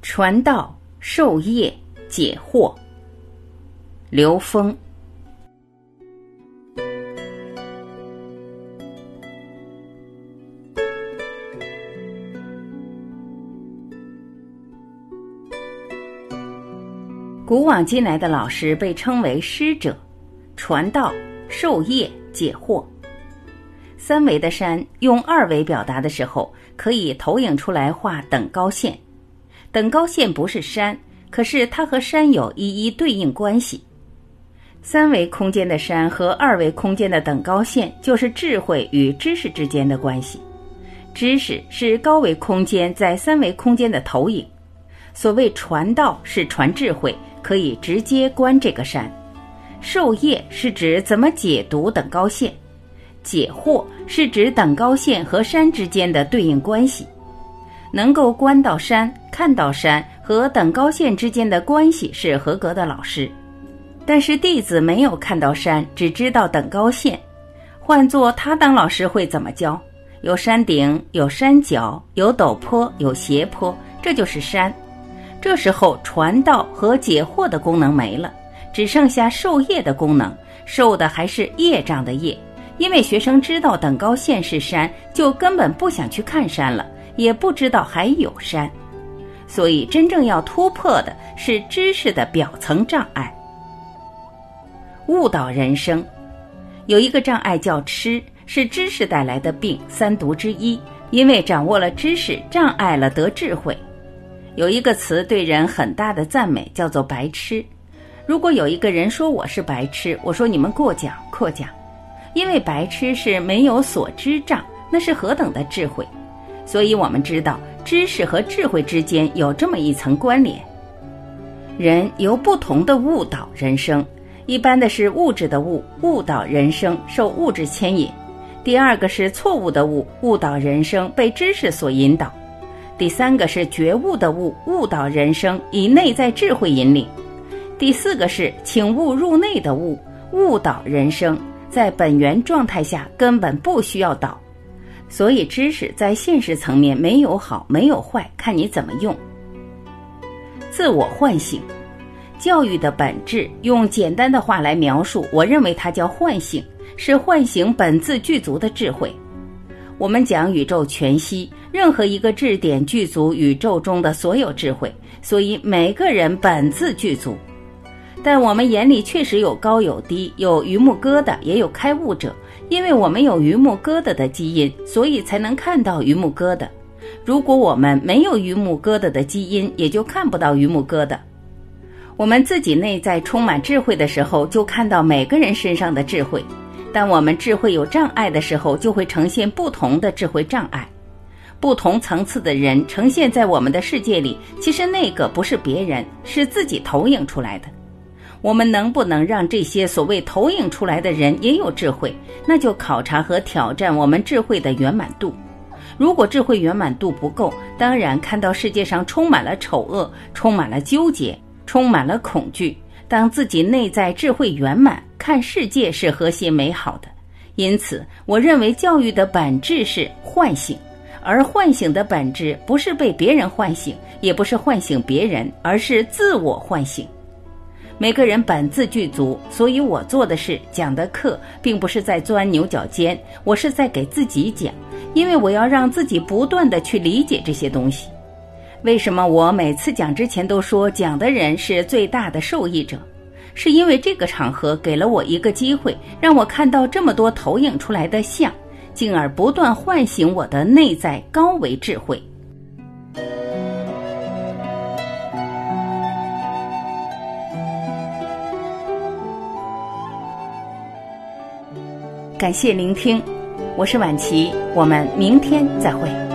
传道授业解惑，刘峰。古往今来的老师被称为师者，传道授业解惑。三维的山用二维表达的时候，可以投影出来画等高线。等高线不是山，可是它和山有一一对应关系。三维空间的山和二维空间的等高线，就是智慧与知识之间的关系。知识是高维空间在三维空间的投影。所谓传道是传智慧。可以直接观这个山，授业是指怎么解读等高线，解惑是指等高线和山之间的对应关系。能够观到山、看到山和等高线之间的关系是合格的老师。但是弟子没有看到山，只知道等高线，换做他当老师会怎么教？有山顶，有山脚，有陡坡，有斜坡，这就是山。这时候传道和解惑的功能没了，只剩下授业的功能，授的还是业障的业。因为学生知道等高线是山，就根本不想去看山了，也不知道还有山。所以真正要突破的是知识的表层障碍。误导人生，有一个障碍叫痴，是知识带来的病，三毒之一。因为掌握了知识，障碍了得智慧。有一个词对人很大的赞美，叫做“白痴”。如果有一个人说我是白痴，我说你们过奖过奖，因为白痴是没有所知障，那是何等的智慧。所以我们知道，知识和智慧之间有这么一层关联。人由不同的误导人生，一般的是物质的误，误导人生受物质牵引；第二个是错误的误，误导人生被知识所引导。第三个是觉悟的悟，悟导人生，以内在智慧引领；第四个是请悟入内的悟，悟导人生，在本源状态下根本不需要导。所以知识在现实层面没有好，没有坏，看你怎么用。自我唤醒，教育的本质，用简单的话来描述，我认为它叫唤醒，是唤醒本自具足的智慧。我们讲宇宙全息，任何一个质点具足宇宙中的所有智慧，所以每个人本自具足。但我们眼里确实有高有低，有榆木疙瘩，也有开悟者。因为我们有榆木疙瘩的基因，所以才能看到榆木疙瘩。如果我们没有榆木疙瘩的基因，也就看不到榆木疙瘩。我们自己内在充满智慧的时候，就看到每个人身上的智慧。当我们智慧有障碍的时候，就会呈现不同的智慧障碍，不同层次的人呈现在我们的世界里。其实那个不是别人，是自己投影出来的。我们能不能让这些所谓投影出来的人也有智慧？那就考察和挑战我们智慧的圆满度。如果智慧圆满度不够，当然看到世界上充满了丑恶，充满了纠结，充满了恐惧。当自己内在智慧圆满，看世界是和谐美好的。因此，我认为教育的本质是唤醒，而唤醒的本质不是被别人唤醒，也不是唤醒别人，而是自我唤醒。每个人本自具足，所以我做的事、讲的课，并不是在钻牛角尖，我是在给自己讲，因为我要让自己不断的去理解这些东西。为什么我每次讲之前都说讲的人是最大的受益者？是因为这个场合给了我一个机会，让我看到这么多投影出来的像，进而不断唤醒我的内在高维智慧。感谢聆听，我是晚琪，我们明天再会。